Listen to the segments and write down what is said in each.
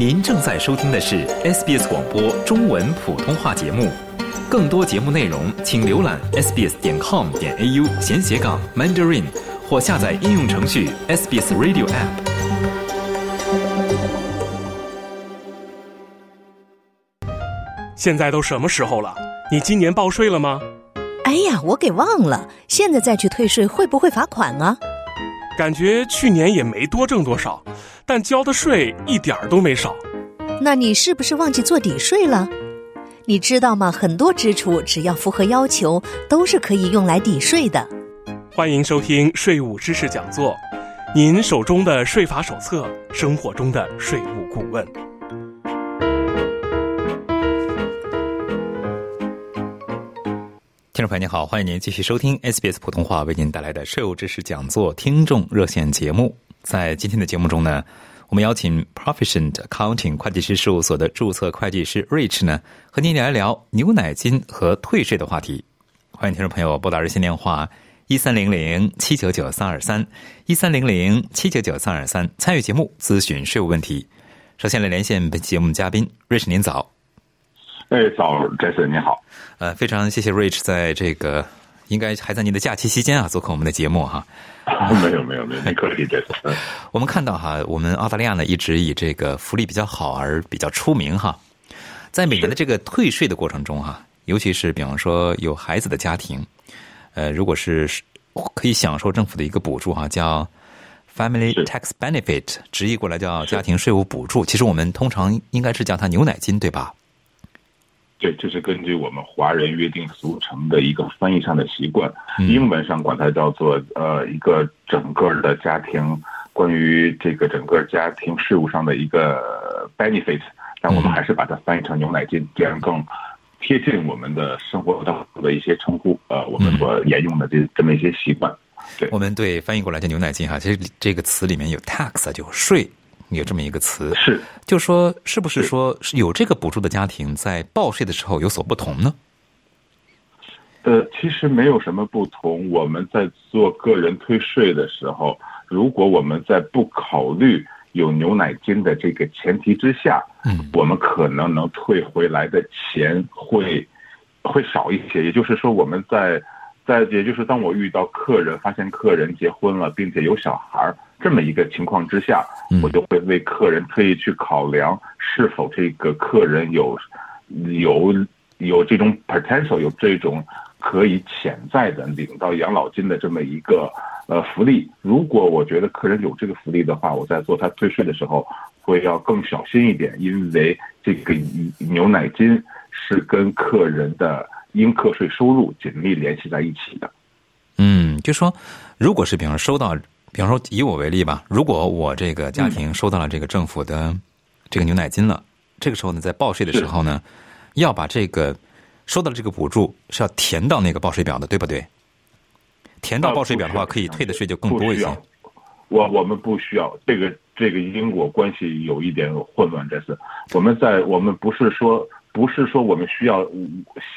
您正在收听的是 SBS 广播中文普通话节目，更多节目内容请浏览 sbs 点 com 点 au 闲斜杠 mandarin 或下载应用程序 SBS Radio App。现在都什么时候了？你今年报税了吗？哎呀，我给忘了，现在再去退税会不会罚款啊？感觉去年也没多挣多少，但交的税一点儿都没少。那你是不是忘记做抵税了？你知道吗？很多支出只要符合要求，都是可以用来抵税的。欢迎收听税务知识讲座，您手中的税法手册，生活中的税务顾问。听众朋友您好，欢迎您继续收听 SBS 普通话为您带来的税务知识讲座听众热线节目。在今天的节目中呢，我们邀请 Proficient Accounting 会计师事务所的注册会计师 Rich 呢，和您聊一聊牛奶金和退税的话题。欢迎听众朋友拨打热线电话一三零零七九九三二三一三零零七九九三二三参与节目咨询税务问题。首先来连线本期节目嘉宾 Rich，您早。哎，早，Jason，你好。呃，非常谢谢 Rich 在这个应该还在您的假期期间啊，做客我们的节目哈。没有没有没有，没客气，Jason。我们看到哈，我们澳大利亚呢一直以这个福利比较好而比较出名哈。在每年的这个退税的过程中哈，尤其是比方说有孩子的家庭，呃，如果是可以享受政府的一个补助哈，叫 Family Tax Benefit，直译过来叫家庭税务补助。其实我们通常应该是叫它牛奶金，对吧？对，这是根据我们华人约定俗成的一个翻译上的习惯，英文上管它叫做呃一个整个的家庭关于这个整个家庭事务上的一个 benefit，但我们还是把它翻译成牛奶金，这样更贴近我们的生活当中的一些称呼，呃，我们所沿用的这这么一些习惯。对，我们对翻译过来叫牛奶金哈，其实这个词里面有 tax 就税。有这么一个词，是，就说是不是说是有这个补助的家庭在报税的时候有所不同呢？呃，其实没有什么不同。我们在做个人退税的时候，如果我们在不考虑有牛奶金的这个前提之下，嗯，我们可能能退回来的钱会会少一些。也就是说，我们在在也就是当我遇到客人，发现客人结婚了，并且有小孩儿。这么一个情况之下，我就会为客人特意去考量是否这个客人有有有这种 potential，有这种可以潜在的领到养老金的这么一个呃福利。如果我觉得客人有这个福利的话，我在做他退税的时候会要更小心一点，因为这个牛奶金是跟客人的应课税收入紧密联系在一起的。嗯，就说如果是比方收到。比方说，以我为例吧，如果我这个家庭收到了这个政府的这个牛奶金了，这个时候呢，在报税的时候呢，要把这个收到的这个补助是要填到那个报税表的，对不对？填到报税表的话，可以退的税就更多一些。我我们不需要这个这个因果关系有一点混乱，这是我们在我们不是说。不是说我们需要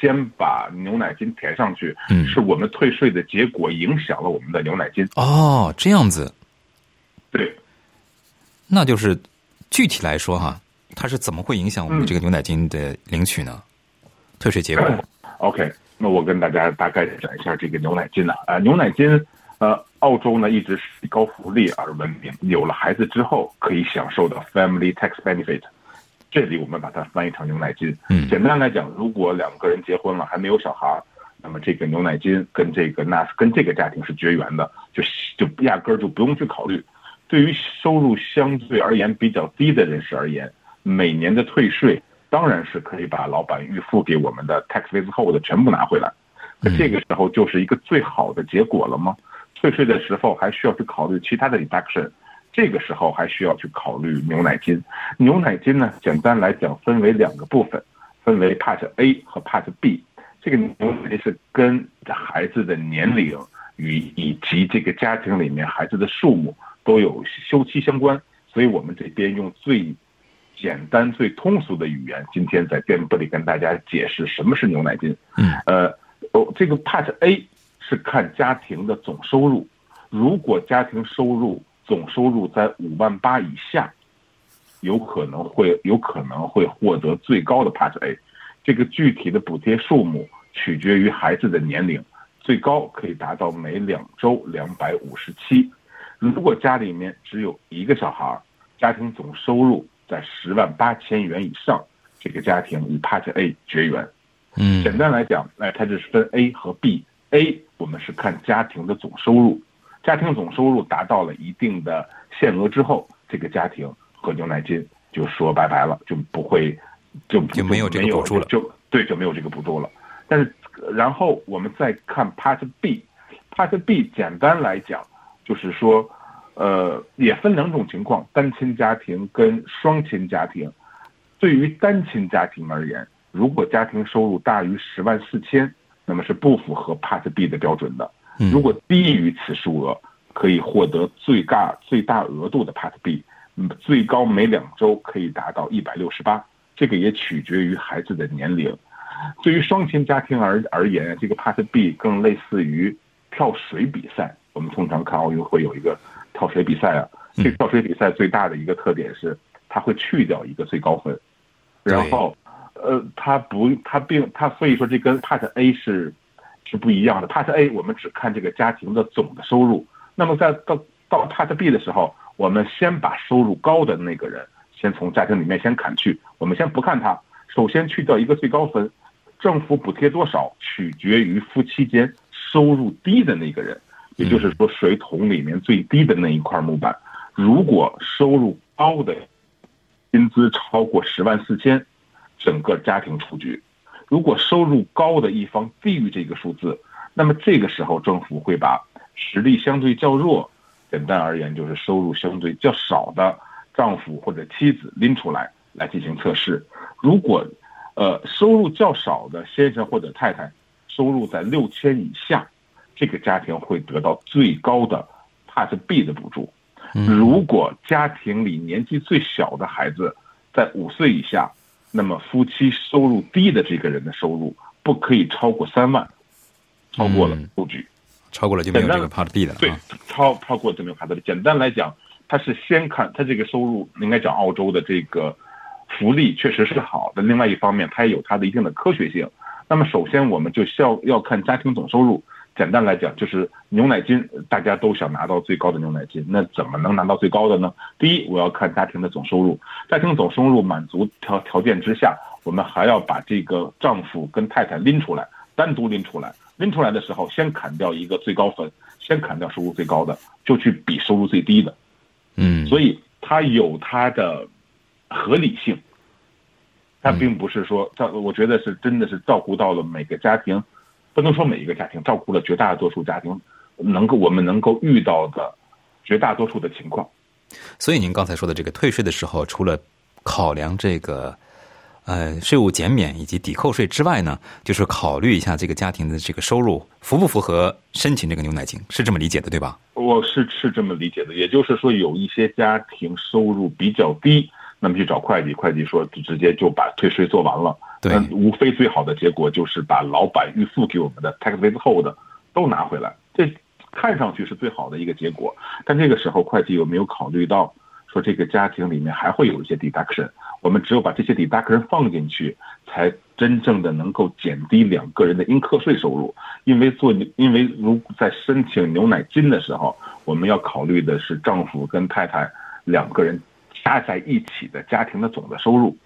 先把牛奶金填上去，嗯，是我们退税的结果影响了我们的牛奶金。哦，这样子，对，那就是具体来说哈，它是怎么会影响我们这个牛奶金的领取呢？退税结果。OK，那我跟大家大概讲一下这个牛奶金呢。啊，牛奶金，呃，澳洲呢一直是以高福利而闻名，有了孩子之后可以享受的 Family Tax Benefit。这里我们把它翻译成牛奶金。嗯，简单来讲，如果两个人结婚了还没有小孩，那么这个牛奶金跟这个那跟这个家庭是绝缘的，就就压根儿就不用去考虑。对于收入相对而言比较低的人士而言，每年的退税当然是可以把老板预付给我们的 tax withhold 全部拿回来。那这个时候就是一个最好的结果了吗？退税的时候还需要去考虑其他的 deduction。这个时候还需要去考虑牛奶金。牛奶金呢，简单来讲分为两个部分，分为 Part A 和 Part B。这个牛奶金是跟孩子的年龄与以及这个家庭里面孩子的数目都有休期相关，所以我们这边用最简单、最通俗的语言，今天在店铺里跟大家解释什么是牛奶金。嗯，呃，哦，这个 Part A 是看家庭的总收入，如果家庭收入总收入在五万八以下，有可能会有可能会获得最高的 Part A。这个具体的补贴数目取决于孩子的年龄，最高可以达到每两周两百五十七。如果家里面只有一个小孩，家庭总收入在十万八千元以上，这个家庭与 Part A 绝缘。嗯，简单来讲，哎，它这是分 A 和 B。A 我们是看家庭的总收入，家庭总收入达到了一定的限额之后，这个家庭和牛奶金就说拜拜了，就不会。就就没有这个补助了，就对，就没有这个补助了。但是，然后我们再看 Part B，Part B 简单来讲就是说，呃，也分两种情况：单亲家庭跟双亲家庭。对于单亲家庭而言，如果家庭收入大于十万四千，那么是不符合 Part B 的标准的。如果低于此数额，可以获得最大最大额度的 Part B，最高每两周可以达到一百六十八。这个也取决于孩子的年龄。对于双亲家庭而而言，这个 Part B 更类似于跳水比赛。我们通常看奥运会有一个跳水比赛啊，这跳水比赛最大的一个特点是，它会去掉一个最高分，然后，呃，它不，它并它，所以说这跟 Part A 是是不一样的。Part A 我们只看这个家庭的总的收入，那么在到到 Part B 的时候，我们先把收入高的那个人。先从家庭里面先砍去，我们先不看他，首先去掉一个最高分，政府补贴多少取决于夫妻间收入低的那个人，也就是说水桶里面最低的那一块木板。如果收入高的薪资超过十万四千，整个家庭出局；如果收入高的一方低于这个数字，那么这个时候政府会把实力相对较弱，简单而言就是收入相对较少的。丈夫或者妻子拎出来来进行测试，如果，呃，收入较少的先生或者太太，收入在六千以下，这个家庭会得到最高的 Part B 的补助。如果家庭里年纪最小的孩子在五岁以下，那么夫妻收入低的这个人的收入不可以超过三万，超过了数据，超过了就没有这个 Part B 的了。对，超超过就没有 Part B。简单来讲。他是先看他这个收入，应该讲澳洲的这个福利确实是好的。另外一方面，它也有它的一定的科学性。那么，首先我们就需要要看家庭总收入。简单来讲，就是牛奶金，大家都想拿到最高的牛奶金。那怎么能拿到最高的呢？第一，我要看家庭的总收入。家庭总收入满足条条件之下，我们还要把这个丈夫跟太太拎出来，单独拎出来。拎出来的时候，先砍掉一个最高分，先砍掉收入最高的，就去比收入最低的。嗯，所以它有它的合理性，它并不是说照，我觉得是真的是照顾到了每个家庭，不能说每一个家庭，照顾了绝大多数家庭，能够我们能够遇到的绝大多数的情况。所以您刚才说的这个退税的时候，除了考量这个。呃，税务减免以及抵扣税之外呢，就是考虑一下这个家庭的这个收入符不符合申请这个牛奶金，是这么理解的，对吧？我是是这么理解的，也就是说，有一些家庭收入比较低，那么去找会计，会计说直接就把退税做完了。对，无非最好的结果就是把老板预付给我们的 tax withhold 都拿回来，这看上去是最好的一个结果。但这个时候，会计有没有考虑到说这个家庭里面还会有一些 deduction？我们只有把这些 deduction 放进去，才真正的能够减低两个人的应课税收入。因为做，因为如在申请牛奶金的时候，我们要考虑的是丈夫跟太太两个人加在一起的家庭的总的收入，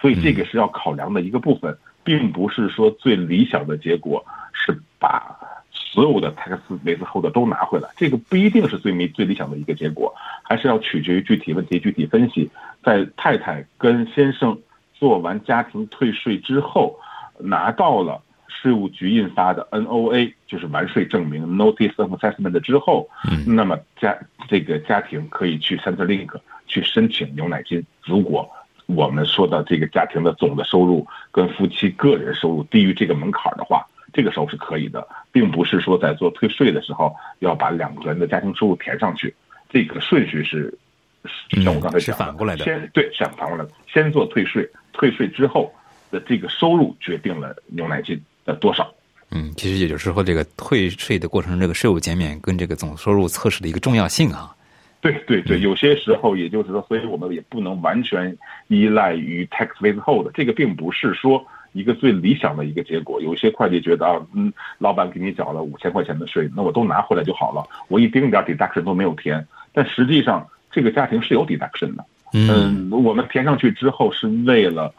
所以这个是要考量的一个部分，并不是说最理想的结果是把。所有的 tax 维斯后的都拿回来，这个不一定是最没最理想的一个结果，还是要取决于具体问题具体分析。在太太跟先生做完家庭退税之后，拿到了税务局印发的 NOA，就是完税证明 Notice of Assessment 之后，那么家这个家庭可以去 Centrelink 去申请牛奶金。如果我们说的这个家庭的总的收入跟夫妻个人收入低于这个门槛的话。这个时候是可以的，并不是说在做退税的时候要把两个人的家庭收入填上去，这个顺序是像我刚才讲的，反过来的，先对，反反过来，先做退税，退税之后的这个收入决定了牛奶金的多少。嗯，其实也就是说，这个退税的过程，这个税务减免跟这个总收入测试的一个重要性啊，对对对，有些时候也就是说，所以我们也不能完全依赖于 tax withhold。这个并不是说一个最理想的一个结果。有些会计觉得啊，嗯，老板给你缴了五千块钱的税，那我都拿回来就好了，我一丁点 deduction 都没有填。但实际上，这个家庭是有 deduction 的。嗯，我们填上去之后是为了，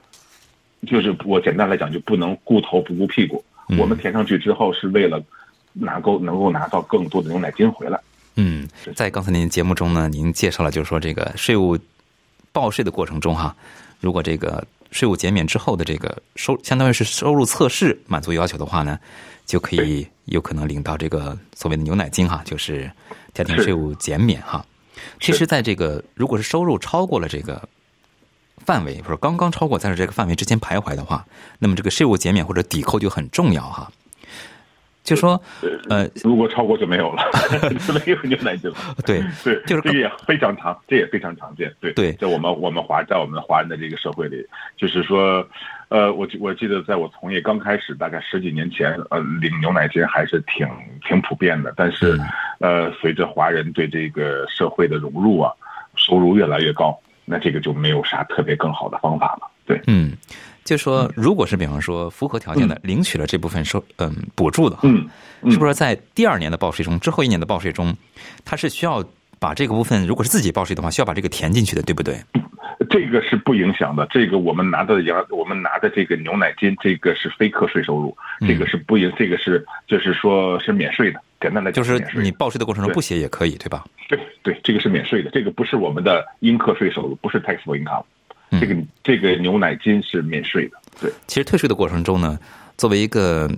就是我简单来讲，就不能顾头不顾屁股。我们填上去之后是为了拿够能够拿到更多的牛奶金回来。嗯，在刚才您节目中呢，您介绍了就是说这个税务报税的过程中哈，如果这个税务减免之后的这个收，相当于是收入测试满足要求的话呢，就可以有可能领到这个所谓的牛奶金哈，就是家庭税务减免哈。其实，在这个如果是收入超过了这个范围，或者刚刚超过在这个范围之间徘徊的话，那么这个税务减免或者抵扣就很重要哈。就说，呃，如果超过就没有了，没有牛奶金了。对 对，就是这也非常常，这也非常常见。对对，在我们我们华在我们华人的这个社会里，就是说，呃，我我记得在我从业刚开始，大概十几年前，呃，领牛奶金还是挺挺普遍的。但是，呃，随着华人对这个社会的融入啊，收入越来越高，那这个就没有啥特别更好的方法了。对，嗯。就说，如果是比方说符合条件的领取了这部分收嗯补助的，嗯，是不是在第二年的报税中，之后一年的报税中，它是需要把这个部分，如果是自己报税的话，需要把这个填进去的，对不对？这个是不影响的。这个我们拿的羊，我们拿的这个牛奶金，这个是非课税收入，这个是不影，这个是就是说是免税的。简单来讲，就是你报税的过程中不写也可以，对吧？对对，这个是免税的，这个不是我们的应课税收入，不是 taxable income。这个这个牛奶金是免税的，对。其实退税的过程中呢，作为一个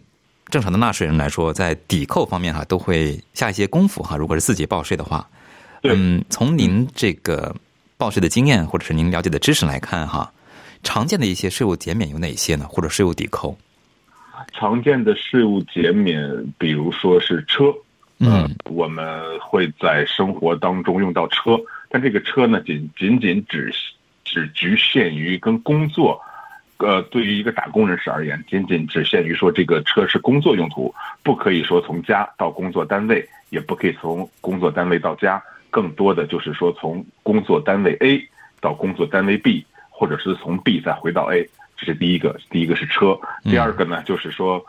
正常的纳税人来说，在抵扣方面哈，都会下一些功夫哈。如果是自己报税的话，嗯，从您这个报税的经验或者是您了解的知识来看哈，常见的一些税务减免有哪些呢？或者税务抵扣？常见的税务减免，比如说是车，嗯，我们会在生活当中用到车，但这个车呢，仅仅仅只。只局限于跟工作，呃，对于一个打工人士而言，仅仅只限于说这个车是工作用途，不可以说从家到工作单位，也不可以从工作单位到家，更多的就是说从工作单位 A 到工作单位 B，或者是从 B 再回到 A，这是第一个。第一个是车，第二个呢就是说，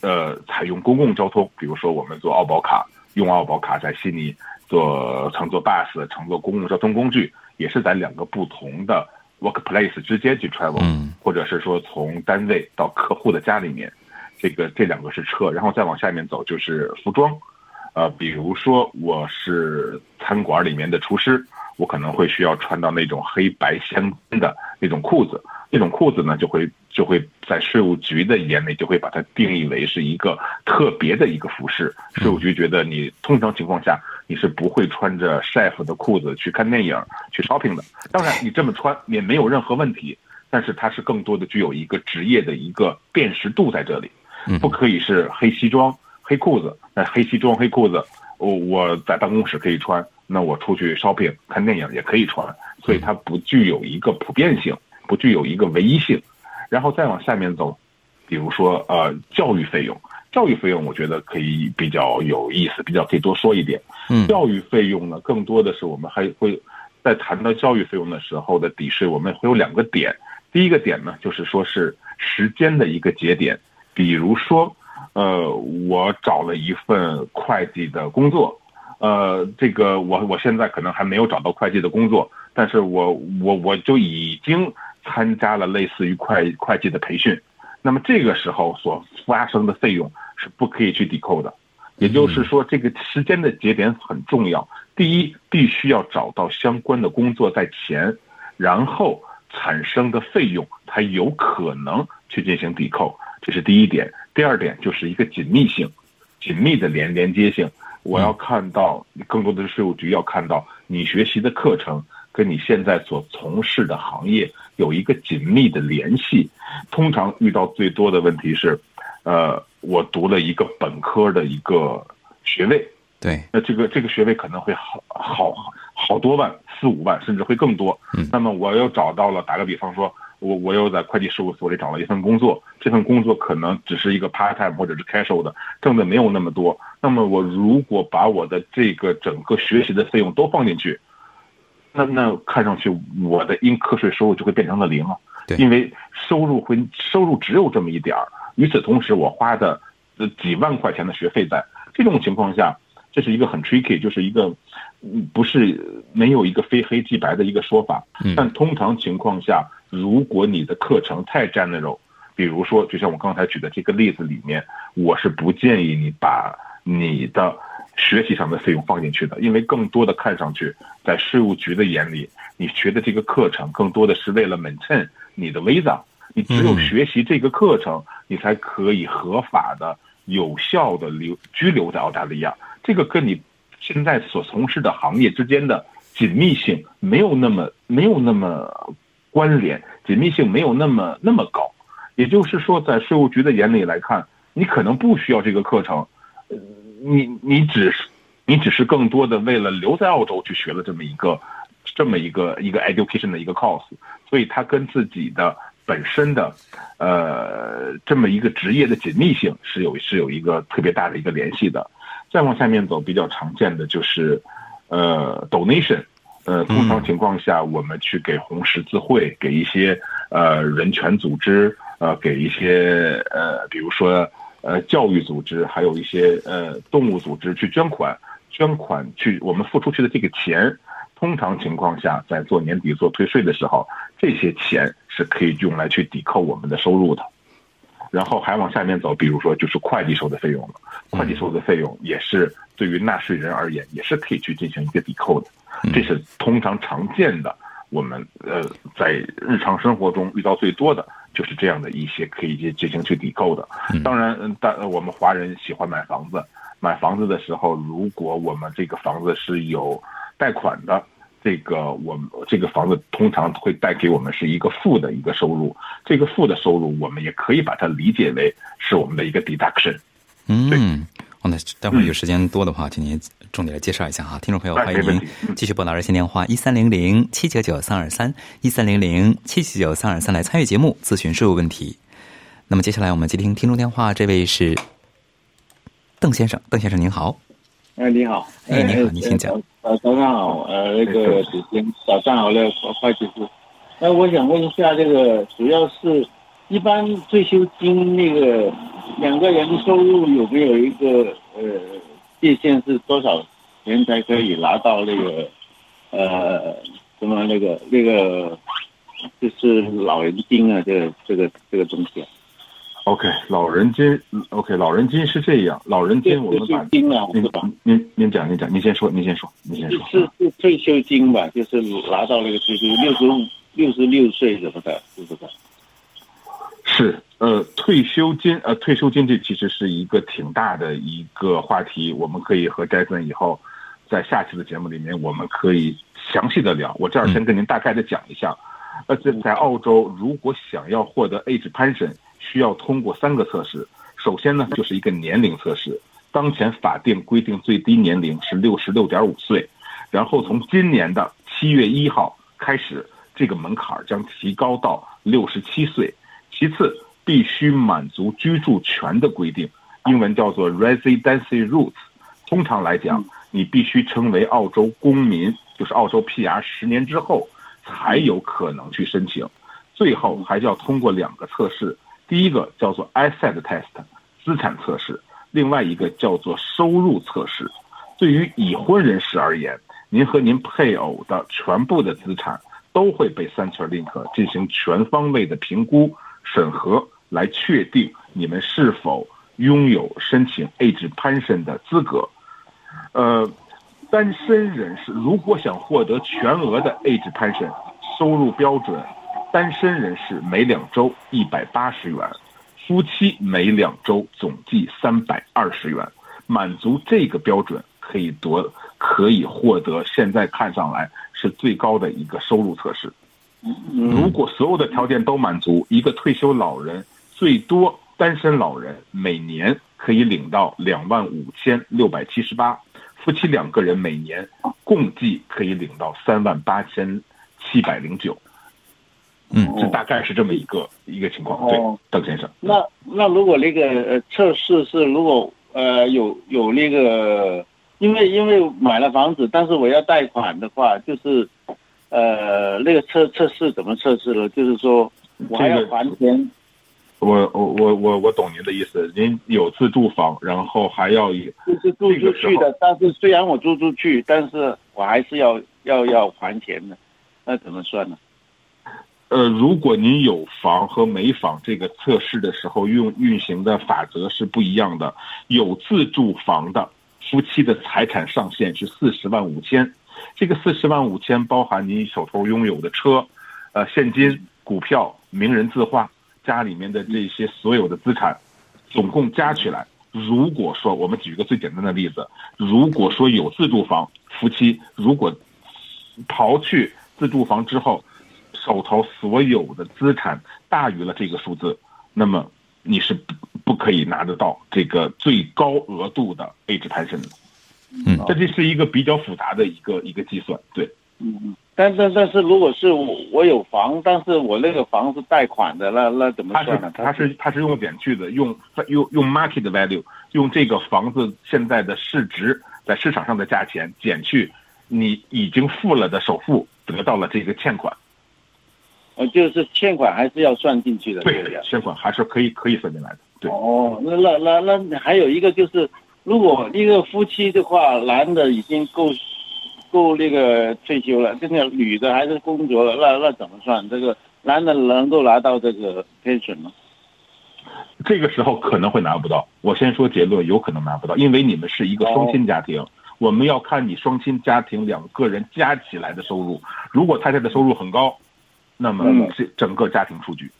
呃，采用公共交通，比如说我们做澳宝卡，用澳宝卡在悉尼做乘坐 bus，乘坐公共交通工具。也是在两个不同的 workplace 之间去 travel，或者是说从单位到客户的家里面，这个这两个是车，然后再往下面走就是服装，呃，比如说我是餐馆里面的厨师，我可能会需要穿到那种黑白相间的那种裤子，那种裤子呢就会就会在税务局的眼里就会把它定义为是一个特别的一个服饰，税务局觉得你通常情况下。你是不会穿着 chef 的裤子去看电影、去 shopping 的。当然，你这么穿也没有任何问题，但是它是更多的具有一个职业的一个辨识度在这里，不可以是黑西装、黑裤子。那黑西装、黑裤子，我我在办公室可以穿，那我出去 shopping 看电影也可以穿，所以它不具有一个普遍性，不具有一个唯一性。然后再往下面走，比如说呃教育费用。教育费用，我觉得可以比较有意思，比较可以多说一点。嗯，教育费用呢，更多的是我们还会在谈到教育费用的时候的抵税，我们会有两个点。第一个点呢，就是说是时间的一个节点，比如说，呃，我找了一份会计的工作，呃，这个我我现在可能还没有找到会计的工作，但是我我我就已经参加了类似于会会计的培训。那么这个时候所发生的费用是不可以去抵扣的，也就是说，这个时间的节点很重要。第一，必须要找到相关的工作在前，然后产生的费用才有可能去进行抵扣，这是第一点。第二点就是一个紧密性，紧密的连连接性。我要看到更多的税务局要看到你学习的课程跟你现在所从事的行业有一个紧密的联系。通常遇到最多的问题是，呃，我读了一个本科的一个学位，对，那这个这个学位可能会好好好多万，四五万，甚至会更多。嗯，那么我又找到了，打个比方说，我我又在会计事务所里找了一份工作，这份工作可能只是一个 part time 或者是 casual 的，挣的没有那么多。那么我如果把我的这个整个学习的费用都放进去，那那看上去我的应课税收入就会变成了零啊，因为收入会收入只有这么一点儿。与此同时，我花的呃几万块钱的学费在这种情况下，这是一个很 tricky，就是一个不是没有一个非黑即白的一个说法。但通常情况下，如果你的课程太 general，比如说就像我刚才举的这个例子里面，我是不建议你把你的学习上的费用放进去的，因为更多的看上去，在税务局的眼里，你学的这个课程更多的是为了 maintain 你的 visa。你只有学习这个课程，你才可以合法的、有效的留居留在澳大利亚。这个跟你现在所从事的行业之间的紧密性没有那么没有那么关联，紧密性没有那么那么高。也就是说，在税务局的眼里来看，你可能不需要这个课程，你你只是你只是更多的为了留在澳洲去学了这么一个这么一个一个 education 的一个 course，所以它跟自己的。本身的，呃，这么一个职业的紧密性是有是有一个特别大的一个联系的。再往下面走，比较常见的就是，呃，donation，呃，通常情况下，我们去给红十字会，给一些呃人权组织，呃，给一些呃，比如说呃教育组织，还有一些呃动物组织去捐款，捐款去我们付出去的这个钱。通常情况下，在做年底做退税的时候，这些钱是可以用来去抵扣我们的收入的。然后还往下面走，比如说就是会计收的费用了，会计收的费用也是对于纳税人而言也是可以去进行一个抵扣的。这是通常常见的，我们呃在日常生活中遇到最多的就是这样的一些可以进进行去抵扣的。当然，但我们华人喜欢买房子，买房子的时候，如果我们这个房子是有贷款的这个，我们这个房子通常会带给我们是一个负的一个收入。这个负的收入，我们也可以把它理解为是我们的一个 deduction。嗯，好，那待会儿有时间多的话，请您重点来介绍一下哈。听众朋友，欢迎您继续拨打热线电话一三零零七九九三二三一三零零七七九三二三来参与节目咨询税务问题。那么接下来我们接听听众电话，这位是邓先生，邓先生您好。哎，你好，哎，你好，你请讲。呃，早上好，呃，那个主持人，早上好，那个会计师。那我想问一下，这个主要是，一般退休金那个两个人收入有没有一个呃界限是多少钱才可以拿到那个呃什么那个那个就是老人金啊，这个这个这个东西。OK，老人金，OK，老人金是这样，老人金我们把您您您讲您讲，您先说，您先说，您先说。是是退休金吧？就是拿到那个退休六十五、六十六岁什么的，是不是？是，呃，退休金，呃，退休金这其实是一个挺大的一个话题，我们可以和摘森以后在下期的节目里面，我们可以详细的聊。我这儿先跟您大概的讲一下，呃，在在澳洲，如果想要获得 age pension。需要通过三个测试，首先呢就是一个年龄测试，当前法定规定最低年龄是六十六点五岁，然后从今年的七月一号开始，这个门槛将提高到六十七岁。其次，必须满足居住权的规定，英文叫做 residency rules。通常来讲，你必须成为澳洲公民，就是澳洲 PR 十年之后才有可能去申请。最后还要通过两个测试。第一个叫做 asset test，资产测试；另外一个叫做收入测试。对于已婚人士而言，您和您配偶的全部的资产都会被 Centrelink 进行全方位的评估审核，来确定你们是否拥有申请 age pension 的资格。呃，单身人士如果想获得全额的 age pension，收入标准。单身人士每两周一百八十元，夫妻每两周总计三百二十元，满足这个标准可以得可以获得现在看上来是最高的一个收入测试。如果所有的条件都满足，一个退休老人最多单身老人每年可以领到两万五千六百七十八，夫妻两个人每年共计可以领到三万八千七百零九。嗯这大概是这么一个一个情况。对哦，邓先生。那那如果那个呃测试是如果呃有有那个，因为因为买了房子，但是我要贷款的话，就是呃那个测测试怎么测试呢？就是说我还要这个还钱，我我我我我懂您的意思，您有自住房，然后还要有就是租出去的，但是虽然我租出去，但是我还是要要要还钱的，那怎么算呢？呃，如果您有房和没房，这个测试的时候用运行的法则是不一样的。有自住房的夫妻的财产上限是四十万五千，这个四十万五千包含您手头拥有的车、呃现金、股票、名人字画，家里面的这些所有的资产，总共加起来。如果说我们举一个最简单的例子，如果说有自住房，夫妻如果刨去自住房之后，手头所有的资产大于了这个数字，那么你是不不可以拿得到这个最高额度的 age pension 的。嗯这这是一个比较复杂的一个一个计算，对。嗯嗯，但但但是如果是我我有房，但是我那个房是贷款的，那那怎么算呢？它是它是用减去的，用用用 market value，用这个房子现在的市值在市场上的价钱减去你已经付了的首付，得到了这个欠款。呃，就是欠款还是要算进去的，对？欠款还是可以可以算进来的。对，哦，那那那那还有一个就是，如果一个夫妻的话，男的已经够够那个退休了，现在女的还是工作了，那那怎么算？这个男的能够拿到这个 pension 吗？这个时候可能会拿不到。我先说结论，有可能拿不到，因为你们是一个双亲家庭，我们要看你双亲家庭两个人加起来的收入。如果太太的收入很高，那么嗯这整个家庭出局。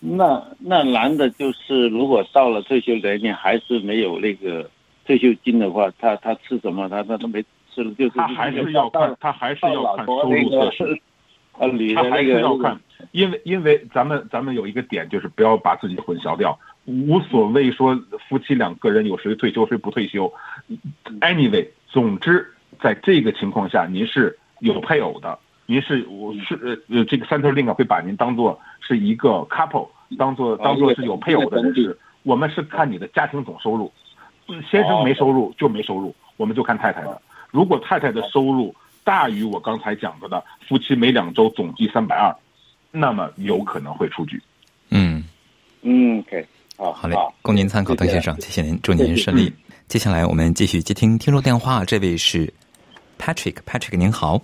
那那男的就是如果到了退休年龄还是没有那个退休金的话，他他吃什么？他他都没吃了，就是他还是要看，他还是要看收入那个测试。呃女他还是要看，因为因为咱们咱们有一个点就是不要把自己混淆掉，无所谓说夫妻两个人有谁退休谁不退休，anyway，总之在这个情况下您是有配偶的，您是我是呃呃这个 Centerlink 会把您当做是一个 couple，当做当做是有配偶的人士，我们是看你的家庭总收入，嗯先生没收入就没收入，我们就看太太的，如果太太的收入。大于我刚才讲的的夫妻每两周总计三百二，那么有可能会出局。嗯，嗯，OK，好，好嘞，供您参考，邓先生，谢谢您，祝您顺利。接下来我们继续接听听众电话，这位是 Patrick，Patrick 您好，啊，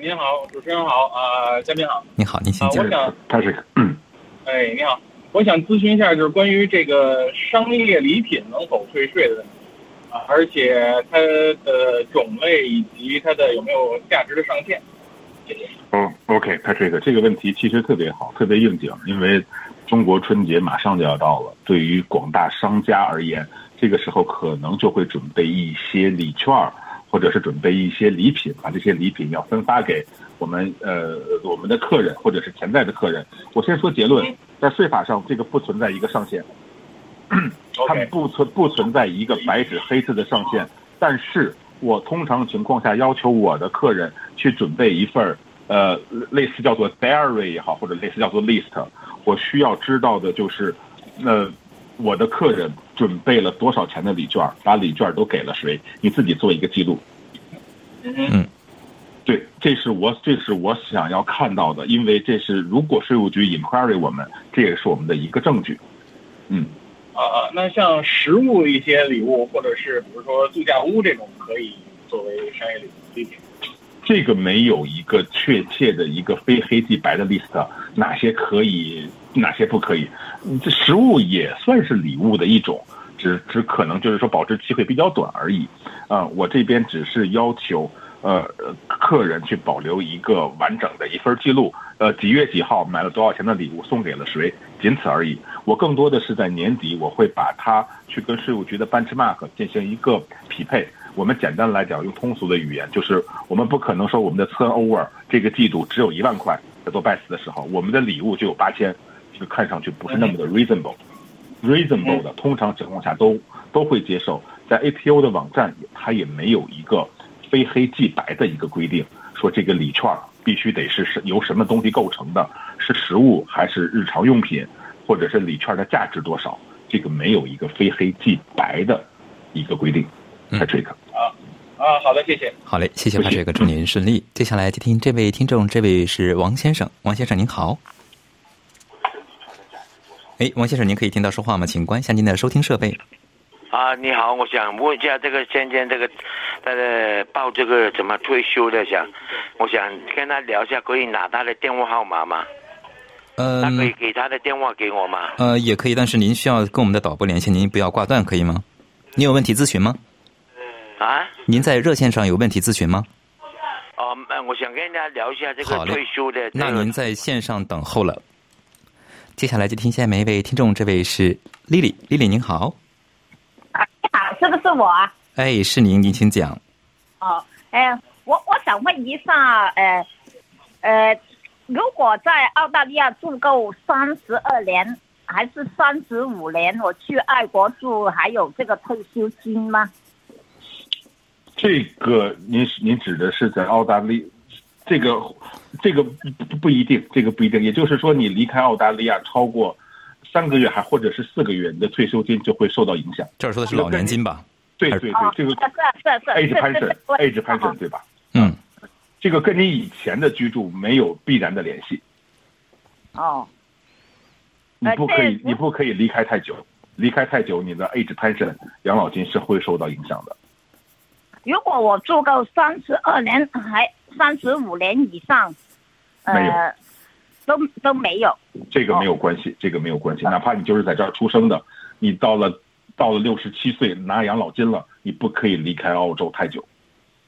您好，主持人好，啊，嘉宾好，你好，您请啊，我。想，他是嗯，哎，你好，我想咨询一下，就是关于这个商业礼品能否退税的问题啊，而且它的种类以及它的有没有价值的上限？谢谢。哦，OK，Patrick，这个问题其实特别好，特别应景，因为中国春节马上就要到了，对于广大商家而言，这个时候可能就会准备一些礼券儿，或者是准备一些礼品，把这些礼品要分发给我们呃我们的客人或者是潜在的客人。我先说结论，在税法上这个不存在一个上限。他们不存不存在一个白纸黑字的上限，但是我通常情况下要求我的客人去准备一份儿呃类似叫做 diary 也好，或者类似叫做 list，我需要知道的就是，那、我的客人准备了多少钱的礼券，把礼券都给了谁，你自己做一个记录。嗯，对，这是我这是我想要看到的，因为这是如果税务局 inquiry 我们，这也是我们的一个证据。嗯。啊啊，那像实物一些礼物，或者是比如说度假屋这种，可以作为商业礼礼品。这个没有一个确切的一个非黑即白的 list，哪些可以，哪些不可以。这食物也算是礼物的一种，只只可能就是说保质期会比较短而已。啊、我这边只是要求呃呃客人去保留一个完整的一份记录，呃几月几号买了多少钱的礼物送给了谁，仅此而已。我更多的是在年底，我会把它去跟税务局的 benchmark 进行一个匹配。我们简单来讲，用通俗的语言，就是我们不可能说我们的 turnover 这个季度只有一万块，在做 best 的时候，我们的礼物就有八千，这个看上去不是那么的 reasonable。reasonable 的，通常情况下都都会接受。在 APO 的网站，它也没有一个非黑即白的一个规定，说这个礼券必须得是是由什么东西构成的，是食物还是日常用品，或者是礼券的价值多少，这个没有一个非黑即白的一个规定。Patrick，啊啊，好的，谢谢。好嘞，谢谢 Patrick，祝您顺利。接下来接听这位听众，这位是王先生，王先生您好。哎，王先生，您可以听到说话吗？请关一下您的收听设备。啊，你好，我想问一下这个现在这个他的报这个怎么退休的，想我想跟他聊一下，可以拿他的电话号码吗？呃、他可以给他的电话给我吗？呃，也可以，但是您需要跟我们的导播联系，您不要挂断，可以吗？你有问题咨询吗？啊？您在热线上有问题咨询吗？哦，呃我想跟大家聊一下这个退休的、这个。那您在线上等候了。接下来就听下面一位听众，这位是丽丽，丽丽您好，啊，是不是我啊？哎，是您，您请讲。哦，哎，我我想问一下，呃，呃，如果在澳大利亚住够三十二年还是三十五年，我去爱国住，还有这个退休金吗？这个您您指的是在澳大利，这个这个不不不一定，这个不一定。也就是说，你离开澳大利亚超过三个月，还或者是四个月，你的退休金就会受到影响。这儿说的是老年金吧？对对对哦，，这个 age pension 是是 age pension 对吧？嗯，这个跟你以前的居住没有必然的联系，哦，你不可以你不可以离开太久，离开太久，你的 age pension 养老金是会受到影响的。如果我住够三十二年还三十五年以上，没有呃，都都没有。这个没有关系，这个没有关系。哪怕你就是在这儿出生的，你到了到了六十七岁拿养老金了，你不可以离开澳洲太久。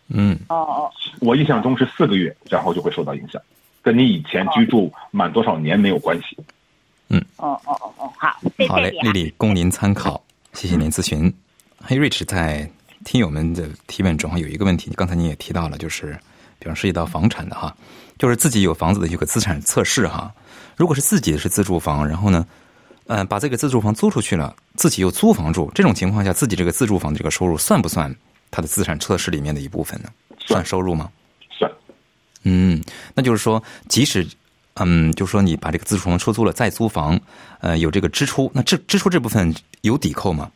嗯，哦哦，我印象中是四个月，然后就会受到影响，跟你以前居住满多少年没有关系。嗯哦哦哦哦，好，谢好嘞。丽丽，供您参考，谢谢您咨询。嘿，Rich 在听友们的提问中有一个问题，刚才您也提到了，就是比方涉及到房产的哈，就是自己有房子的一个资产测试哈。如果是自己是自住房，然后呢，呃，把这个自住房租出去了，自己又租房住，这种情况下，自己这个自住房的这个收入算不算他的资产测试里面的一部分呢？算收入吗？算，嗯，那就是说，即使嗯，就是说你把这个自住房出租了，再租房，呃，有这个支出，那这支出这部分有抵扣吗？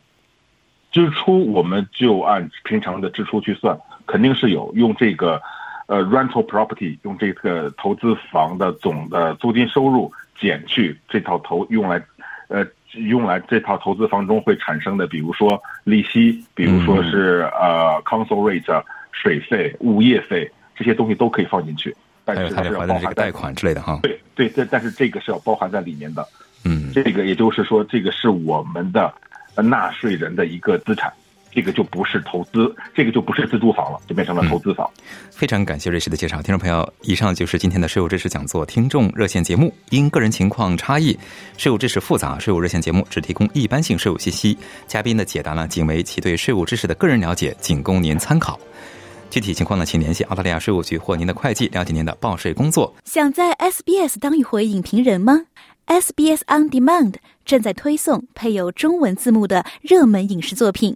支出我们就按平常的支出去算，肯定是有用这个呃 rental property 用这个投资房的总的租金收入减去这套投用来呃用来这套投资房中会产生的，比如说利息，比如说是、呃 council rate 水费、物业费这些东西都可以放进去，但是它是要包含贷款之类的哈。对对对，但是这个是要包含在里面的。嗯，这个也就是说，这个是我们的呃纳税人的一个资产，这个就不是投资，这个就不是自住房了，就变成了投资房。非常感谢瑞士的介绍，听众朋友，以上就是今天的税务知识讲座听众热线节目。因个人情况差异，税务知识复杂，税务热线节目只提供一般性税务信息，嘉宾的解答呢仅为其对税务知识的个人了解，仅供您参考。具体情况呢，请联系澳大利亚税务局或您的会计了解您的报税工作。想在 SBS 当一回影评人吗？SBS On Demand 正在推送配有中文字幕的热门影视作品，